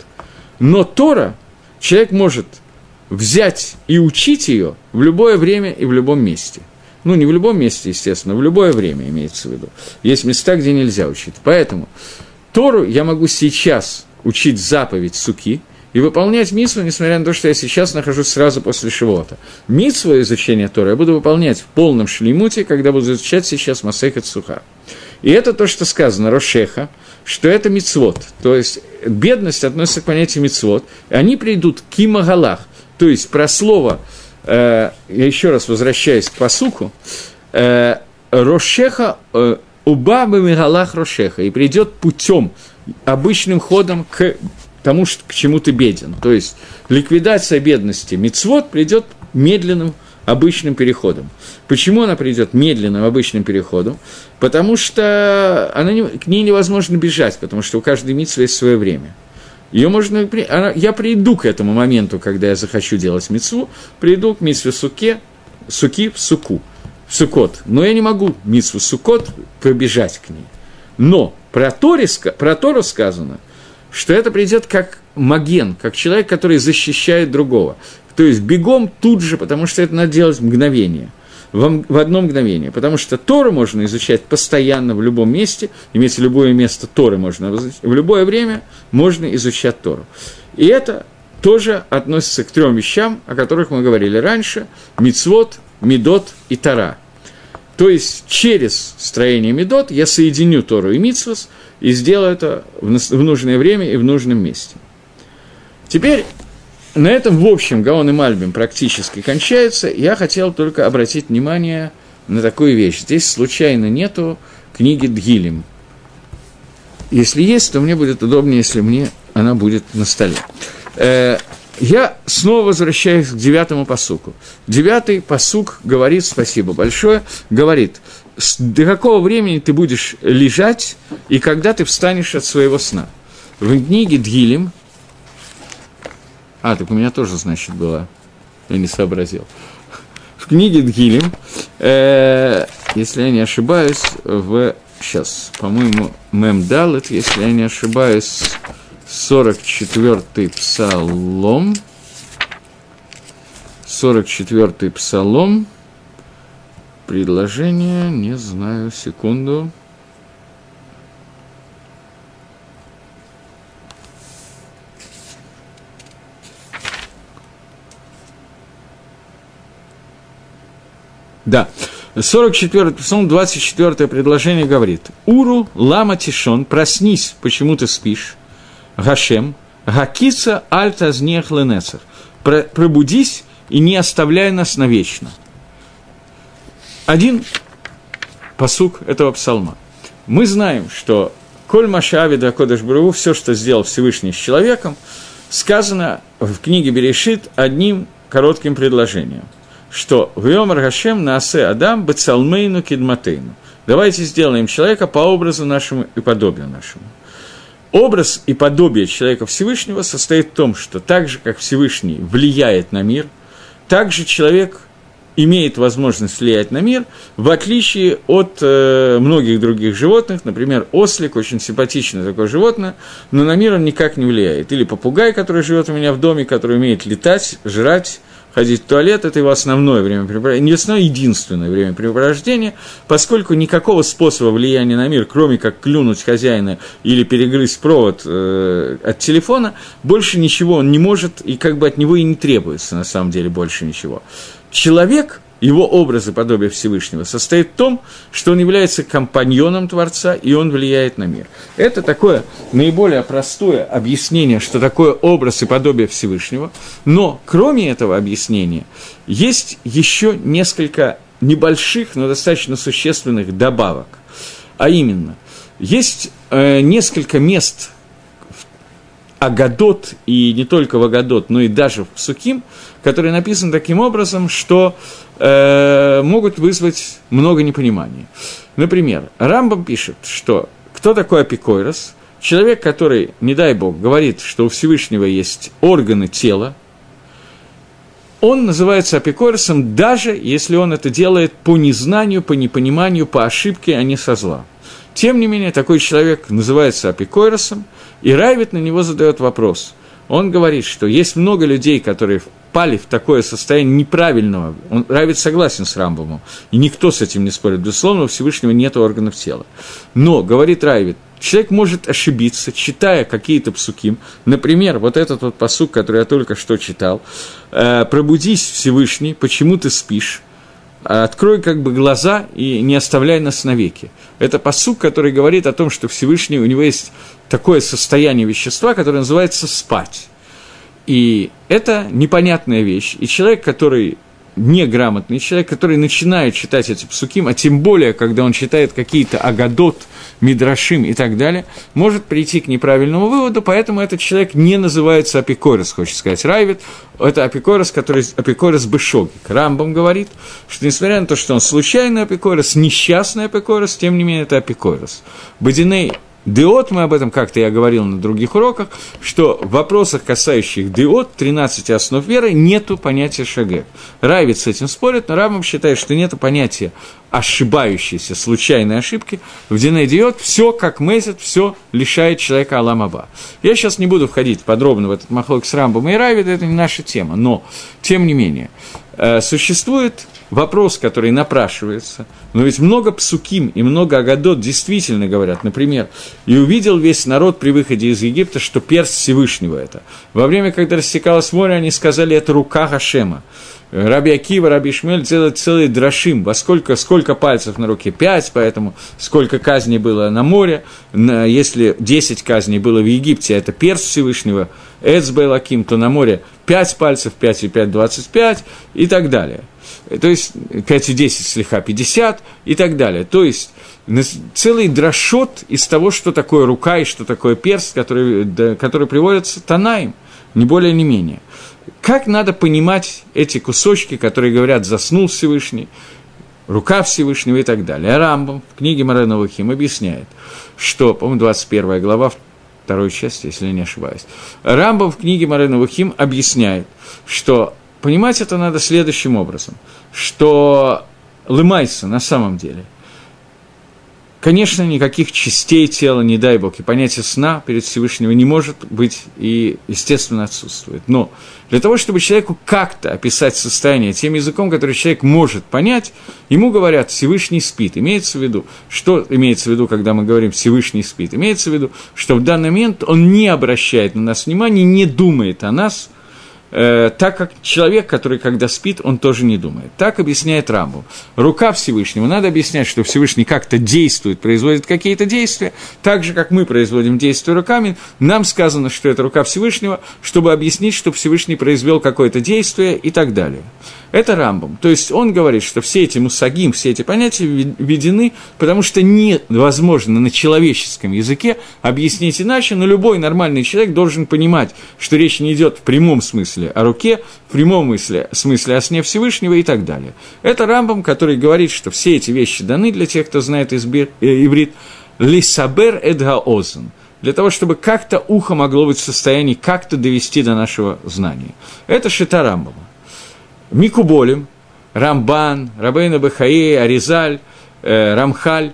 Но Тора, человек может взять и учить ее в любое время и в любом месте – ну, не в любом месте, естественно, в любое время имеется в виду. Есть места, где нельзя учить. Поэтому Тору я могу сейчас учить заповедь суки и выполнять митсву, несмотря на то, что я сейчас нахожусь сразу после Шивота. Митсву изучения Тора я буду выполнять в полном шлемуте, когда буду изучать сейчас Масехат Суха. И это то, что сказано Рошеха, что это мицвод, то есть бедность относится к понятию мицвод, они придут к кимагалах, то есть про слово э, я еще раз возвращаюсь к посуку, э, Рошеха, э, Мигалах Рошеха, и придет путем, обычным ходом к тому, к чему ты беден. То есть ликвидация бедности мицвод придет медленным обычным переходом. Почему она придет медленным обычным переходом? Потому что она не, к ней невозможно бежать, потому что у каждой митцвы есть свое время. Ее можно, я приду к этому моменту, когда я захочу делать мицву, приду к митсве суке, суки в суку, в сукот. Но я не могу митсву сукот побежать к ней. Но про, Торе, про Тору сказано, что это придет как маген, как человек, который защищает другого. То есть бегом тут же, потому что это надо делать мгновение – в, одно мгновение. Потому что Тору можно изучать постоянно в любом месте, имеется любое место Торы можно изучать, в любое время можно изучать Тору. И это тоже относится к трем вещам, о которых мы говорили раньше – мицвод, медот и тара. То есть через строение медот я соединю Тору и мицвос и сделаю это в нужное время и в нужном месте. Теперь на этом, в общем, Гаон и Мальбим практически кончается. Я хотел только обратить внимание на такую вещь. Здесь случайно нету книги Дгилем. Если есть, то мне будет удобнее, если мне она будет на столе. Э, Я снова возвращаюсь к девятому посуку. Девятый посук говорит, спасибо большое, говорит, до какого времени ты будешь лежать и когда ты встанешь от своего сна. В книге Дгилем, а, так у меня тоже, значит, было, я не сообразил. В книге Дгилем, э, если я не ошибаюсь, в, сейчас, по-моему, Мемдалет, если я не ошибаюсь, 44-й псалом, 44-й псалом, предложение, не знаю, секунду. Да, 44-й псалом, 24 предложение говорит. Уру, лама тишон, проснись, почему ты спишь? Гашем, Гакица альтазнех ленецах. Пробудись и не оставляй нас навечно. Один посук этого псалма. Мы знаем, что Коль Машавида Кодыш Бру, все, что сделал Всевышний с человеком, сказано в книге Берешит одним коротким предложением, что «Вьомар Гашем наасе Адам бецалмейну кидматейну». Давайте сделаем человека по образу нашему и подобию нашему образ и подобие человека Всевышнего состоит в том, что так же, как Всевышний влияет на мир, так же человек имеет возможность влиять на мир, в отличие от э, многих других животных, например, ослик, очень симпатичное такое животное, но на мир он никак не влияет. Или попугай, который живет у меня в доме, который умеет летать, жрать, ходить в туалет – это его основное времяпрепровождение, не основное, единственное времяпрепровождение, поскольку никакого способа влияния на мир, кроме как клюнуть хозяина или перегрызть провод э, от телефона, больше ничего он не может, и как бы от него и не требуется, на самом деле, больше ничего. Человек – его образ и подобие Всевышнего состоит в том, что он является компаньоном Творца, и он влияет на мир. Это такое наиболее простое объяснение, что такое образ и подобие Всевышнего. Но кроме этого объяснения, есть еще несколько небольших, но достаточно существенных добавок. А именно, есть э, несколько мест Агадот, и не только в Агадот, но и даже в Псуким, которые написаны таким образом, что э, могут вызвать много непонимания. Например, Рамбам пишет, что кто такой апикойрос? Человек, который, не дай бог, говорит, что у Всевышнего есть органы тела, он называется апикорисом, даже если он это делает по незнанию, по непониманию, по ошибке, а не со зла. Тем не менее, такой человек называется апикойросом, и Райвит на него задает вопрос. Он говорит, что есть много людей, которые впали в такое состояние неправильного. Он, Райвит согласен с Рамбомом, и никто с этим не спорит. Безусловно, у Всевышнего нет органов тела. Но, говорит Райвит, человек может ошибиться, читая какие-то псуки. Например, вот этот вот посук, который я только что читал. «Э, «Пробудись, Всевышний, почему ты спишь?» открой как бы глаза и не оставляй нас навеки. Это посук, который говорит о том, что Всевышний, у него есть такое состояние вещества, которое называется спать. И это непонятная вещь. И человек, который неграмотный человек, который начинает читать эти псуким, а тем более, когда он читает какие-то агадот, мидрашим и так далее, может прийти к неправильному выводу, поэтому этот человек не называется апикорос, хочет сказать Райвит, это апикорос, который апикорос бышогик. Рамбам говорит, что несмотря на то, что он случайный апикорос, несчастный апикорос, тем не менее это апикорос. Бодиней Диод, мы об этом как-то я говорил на других уроках, что в вопросах, касающих диод, 13 основ веры, нету понятия шагет. Райвит с этим спорит, но Рамбам считает, что нету понятия ошибающейся, случайной ошибки. В Дине диод все, как месяц, все лишает человека Аламаба. Я сейчас не буду входить подробно в этот махлок с Рамбом и Райвит, это не наша тема, но, тем не менее, существует вопрос, который напрашивается, но ведь много псуким и много агадот действительно говорят, например, «И увидел весь народ при выходе из Египта, что перст Всевышнего это». Во время, когда рассекалось море, они сказали, это рука Гашема. Раби Акива, Раби Шмель делают целый драшим, во сколько, сколько пальцев на руке? Пять, поэтому сколько казней было на море, если десять казней было в Египте, это перст Всевышнего, Эцбейлаким, то на море пять пальцев, пять и пять, двадцать пять и так далее то есть 5 и 10 слегка 50 и так далее. То есть целый дрошот из того, что такое рука и что такое перст, который, который приводится Танаем. не более, не менее. Как надо понимать эти кусочки, которые говорят «заснул Всевышний», рука Всевышнего и так далее. А в книге Марена Лухим объясняет, что, по-моему, 21 глава, второй части, если я не ошибаюсь. Рамбам в книге Марена Лухим объясняет, что понимать это надо следующим образом, что Лымайса на самом деле – Конечно, никаких частей тела, не дай бог, и понятие сна перед Всевышним не может быть и, естественно, отсутствует. Но для того, чтобы человеку как-то описать состояние тем языком, который человек может понять, ему говорят «Всевышний спит». Имеется в виду, что имеется в виду, когда мы говорим «Всевышний спит»? Имеется в виду, что в данный момент он не обращает на нас внимания, не думает о нас – э, так как человек, который когда спит, он тоже не думает. Так объясняет Рамбу. Рука Всевышнего, надо объяснять, что Всевышний как-то действует, производит какие-то действия, так же, как мы производим действия руками, нам сказано, что это рука Всевышнего, чтобы объяснить, что Всевышний произвел какое-то действие и так далее. Это Рамбом. То есть он говорит, что все эти мусагим, все эти понятия введены, потому что невозможно на человеческом языке объяснить иначе, но любой нормальный человек должен понимать, что речь не идет в прямом смысле о руке, в прямом смысле, смысле о сне Всевышнего и так далее. Это Рамбом, который говорит, что все эти вещи даны для тех, кто знает избир, э, иврит, лисабер эдгаозен, для того, чтобы как-то ухо могло быть в состоянии как-то довести до нашего знания. Это шита Рамбома. Микуболим, Рамбан, Рабейна Бахаи, Аризаль, э, Рамхаль,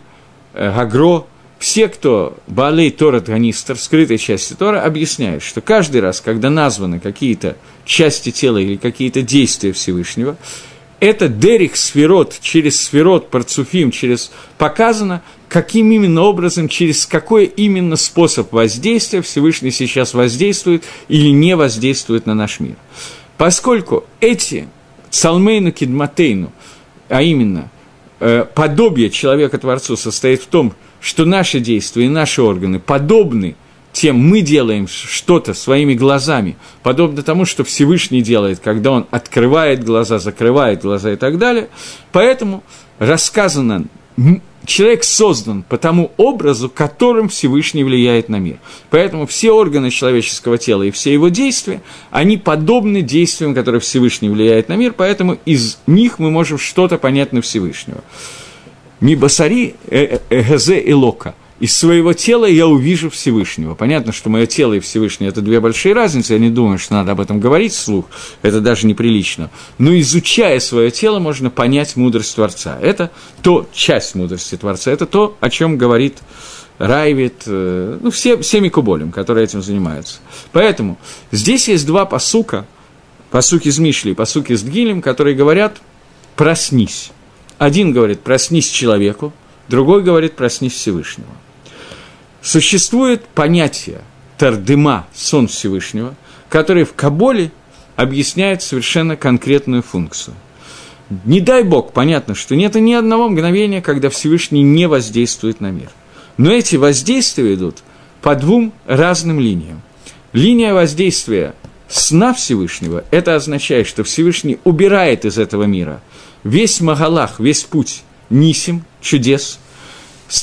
э, Гагро, все, кто Баалей Тора Ганистер, скрытой части Тора, объясняют, что каждый раз, когда названы какие-то части тела или какие-то действия Всевышнего, это Дерих Сферот, через Сферот, Парцуфим, через показано, каким именно образом, через какой именно способ воздействия Всевышний сейчас воздействует или не воздействует на наш мир. Поскольку эти Салмейну Кидматейну, а именно э, подобие человека-творцу состоит в том, что наши действия и наши органы подобны тем, мы делаем что-то своими глазами, подобно тому, что Всевышний делает, когда он открывает глаза, закрывает глаза и так далее. Поэтому рассказано человек создан по тому образу, которым Всевышний влияет на мир. Поэтому все органы человеческого тела и все его действия, они подобны действиям, которые Всевышний влияет на мир, поэтому из них мы можем что-то понять на Всевышнего. Мибасари э, э, эгэзе и лока – из своего тела я увижу Всевышнего. Понятно, что мое тело и Всевышний – это две большие разницы, я не думаю, что надо об этом говорить вслух, это даже неприлично. Но изучая свое тело, можно понять мудрость Творца. Это то, часть мудрости Творца, это то, о чем говорит Райвит, э, ну, все, все Микуболем, которые этим занимаются. Поэтому здесь есть два посука, посуки из Мишли посуки из Дгилем, которые говорят «проснись». Один говорит «проснись человеку», другой говорит «проснись Всевышнего». Существует понятие Тардыма, сон Всевышнего, который в Каболе объясняет совершенно конкретную функцию. Не дай Бог, понятно, что нет ни одного мгновения, когда Всевышний не воздействует на мир. Но эти воздействия идут по двум разным линиям. Линия воздействия сна Всевышнего, это означает, что Всевышний убирает из этого мира весь Магалах, весь путь Нисим, чудес –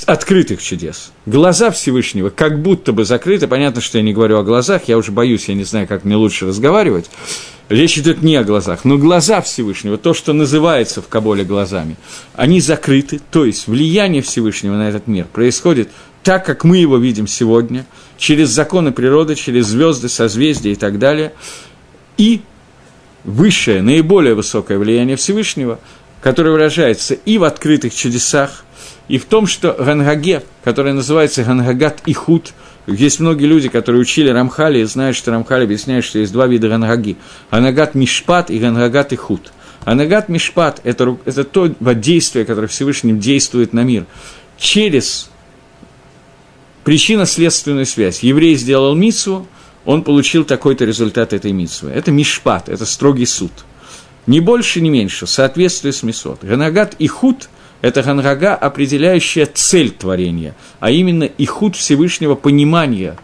открытых чудес. Глаза Всевышнего как будто бы закрыты. Понятно, что я не говорю о глазах, я уже боюсь, я не знаю, как мне лучше разговаривать. Речь идет не о глазах, но глаза Всевышнего, то, что называется в Каболе глазами, они закрыты, то есть влияние Всевышнего на этот мир происходит так, как мы его видим сегодня, через законы природы, через звезды, созвездия и так далее. И высшее, наиболее высокое влияние Всевышнего, которое выражается и в открытых чудесах, и в том, что Гангаге, который называется Гангагат Ихуд, есть многие люди, которые учили Рамхали и знают, что Рамхали объясняет, что есть два вида Гангаги. Ганагат Мишпат и Гангагат Ихуд. Анагат Мишпат – это, это то действие, которое Всевышний действует на мир через причинно-следственную связь. Еврей сделал митсву, он получил такой-то результат этой митсвы. Это Мишпат, это строгий суд. Ни больше, ни меньше, в соответствии с Мисот. Ганагат и Худ это ганрага, определяющая цель творения, а именно ихуд Всевышнего понимания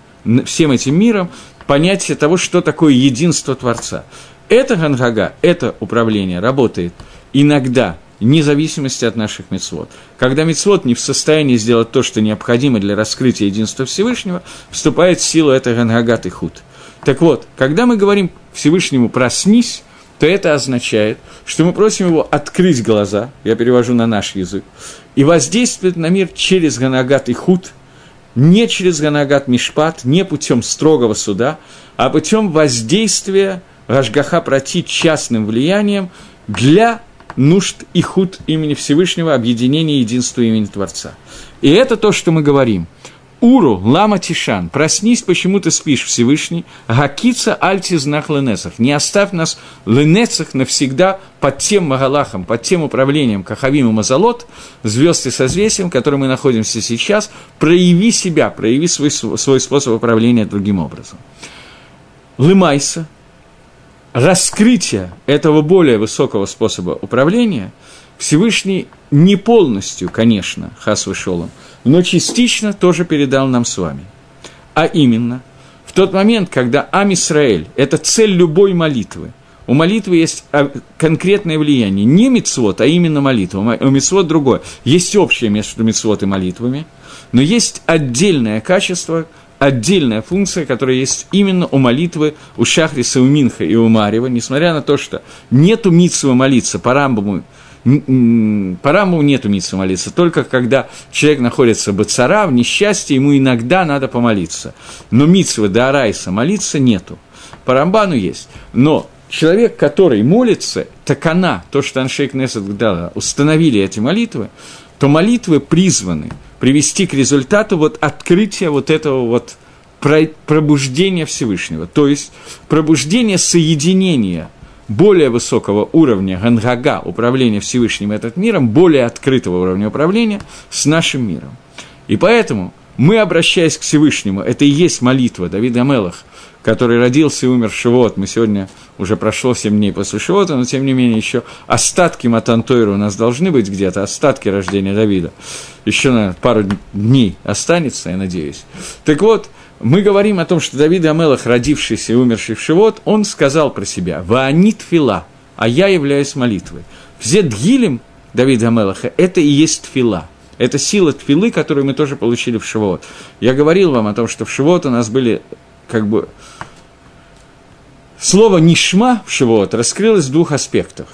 всем этим миром, понятие того, что такое единство Творца. Это ганрага, это управление работает иногда вне зависимости от наших мецвод. Когда мецвод не в состоянии сделать то, что необходимо для раскрытия единства Всевышнего, вступает в силу это ганрагат и худ. Так вот, когда мы говорим Всевышнему «проснись», то это означает, что мы просим его открыть глаза, я перевожу на наш язык, и воздействовать на мир через Ганагат и Худ, не через Ганагат Мишпат, не путем строгого суда, а путем воздействия Рашгаха пройти частным влиянием для нужд и худ имени Всевышнего, объединения единства имени Творца. И это то, что мы говорим. Уру, лама тишан, проснись, почему ты спишь, Всевышний, гакица альтизнах ленесах, не оставь нас ленесах навсегда под тем магалахом, под тем управлением Кахавим и Мазалот, звезд и созвесием, в котором мы находимся сейчас, прояви себя, прояви свой, свой способ управления другим образом. Лымайса, раскрытие этого более высокого способа управления Всевышний не полностью, конечно, Хас Шолом, но частично тоже передал нам с вами. А именно, в тот момент, когда Ам Исраэль – это цель любой молитвы, у молитвы есть а, конкретное влияние, не мицвод, а именно молитва. У мицвод другое. Есть общее между мицвод и молитвами, но есть отдельное качество – отдельная функция, которая есть именно у молитвы, у Шахриса, у Минха и у Марева, несмотря на то, что нету митсва молиться по Рамбаму, по Рамбаму нету митсва молиться, только когда человек находится в цара, в несчастье, ему иногда надо помолиться. Но митсва до Арайса молиться нету. По Рамбану есть. Но человек, который молится, так она, то, что Аншейк Несет установили эти молитвы, то молитвы призваны – привести к результату вот открытия вот этого вот пробуждения Всевышнего, то есть пробуждение соединения более высокого уровня гангага, управления Всевышним этот миром, более открытого уровня управления с нашим миром. И поэтому мы, обращаясь к Всевышнему, это и есть молитва Давида Мелах, который родился и умер в Шивот. Мы сегодня уже прошло 7 дней после Шивота, но тем не менее еще остатки Матантойра у нас должны быть где-то, остатки рождения Давида. Еще на пару дней останется, я надеюсь. Так вот, мы говорим о том, что Давид Амелах, родившийся и умерший в Шивот, он сказал про себя «Ваанит фила», а я являюсь молитвой. Все дгилем Давида Амелаха – это и есть фила. Это сила тфилы, которую мы тоже получили в Шивот. Я говорил вам о том, что в Шивот у нас были как бы Слово «нишма» в Шивот раскрылось в двух аспектах.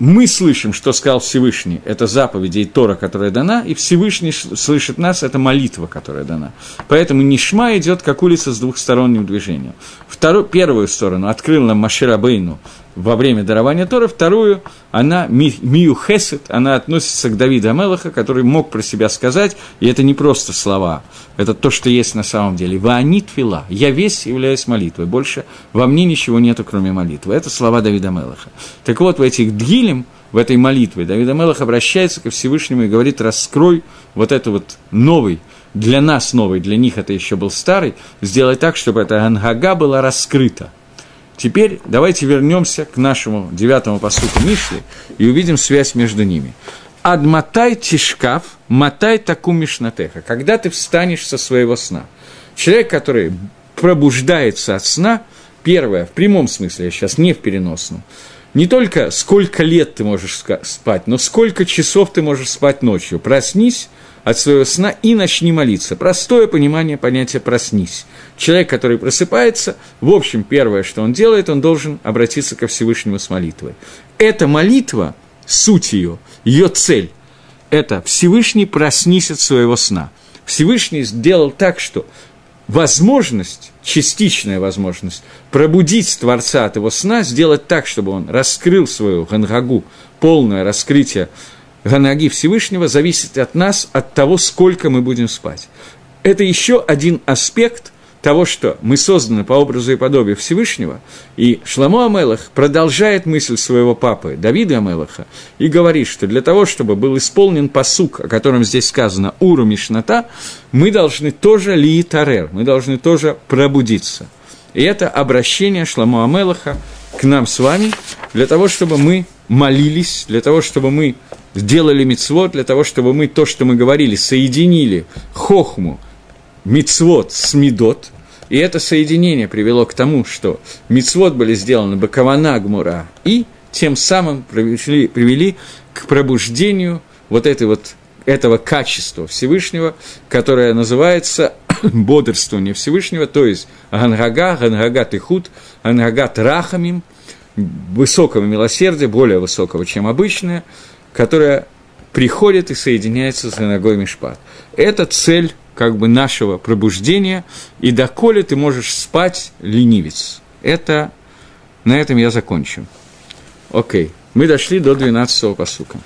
Мы слышим, что сказал Всевышний, это заповеди и Тора, которая дана, и Всевышний слышит нас, это молитва, которая дана. Поэтому Нишма идет как улица с двухсторонним движением. Вторую, первую сторону открыл нам Машира Бейну во время дарования Тора, вторую, она Мию Хесет, она относится к Давиду Амелаха, который мог про себя сказать, и это не просто слова, это то, что есть на самом деле. Ваанит фила, я весь являюсь молитвой, больше во мне ничего нету, кроме молитвы. Это слова Давида Амелаха. Так вот, в этих дгилем, в этой молитве, Давид Амелах обращается ко Всевышнему и говорит, раскрой вот это вот новый, для нас новый, для них это еще был старый, сделай так, чтобы эта ангага была раскрыта – Теперь давайте вернемся к нашему девятому посуду Мишли и увидим связь между ними. Адматай тишкав, матай таку мишнатеха. Когда ты встанешь со своего сна. Человек, который пробуждается от сна, первое, в прямом смысле, я сейчас не в переносном, не только сколько лет ты можешь спать, но сколько часов ты можешь спать ночью. Проснись от своего сна и начни молиться. Простое понимание понятия «проснись». Человек, который просыпается, в общем, первое, что он делает, он должен обратиться ко Всевышнему с молитвой. Эта молитва, суть ее, ее цель – это Всевышний проснись от своего сна. Всевышний сделал так, что возможность, частичная возможность, пробудить Творца от его сна, сделать так, чтобы он раскрыл свою гангагу, полное раскрытие Ганаги Всевышнего зависит от нас, от того, сколько мы будем спать. Это еще один аспект того, что мы созданы по образу и подобию Всевышнего, и Шламо Амелах продолжает мысль своего папы Давида Амелаха и говорит, что для того, чтобы был исполнен посук, о котором здесь сказано «Уру Мишната», мы должны тоже ли тарер, мы должны тоже пробудиться. И это обращение Шламо Амелаха к нам с вами, для того, чтобы мы молились, для того, чтобы мы сделали мицвод для того, чтобы мы то, что мы говорили, соединили хохму, мицвод с мидот, и это соединение привело к тому, что мицвод были сделаны бакавана гмура, и тем самым привели, привели к пробуждению вот, этой вот этого качества Всевышнего, которое называется бодрствования Всевышнего, то есть Ганрага, Ганрага Тихут, Ганрага Рахамим, высокого милосердия, более высокого, чем обычное, которое приходит и соединяется с Ганагой Мишпат. Это цель как бы нашего пробуждения, и доколе ты можешь спать, ленивец. Это, на этом я закончу. Окей, мы дошли до 12-го посука.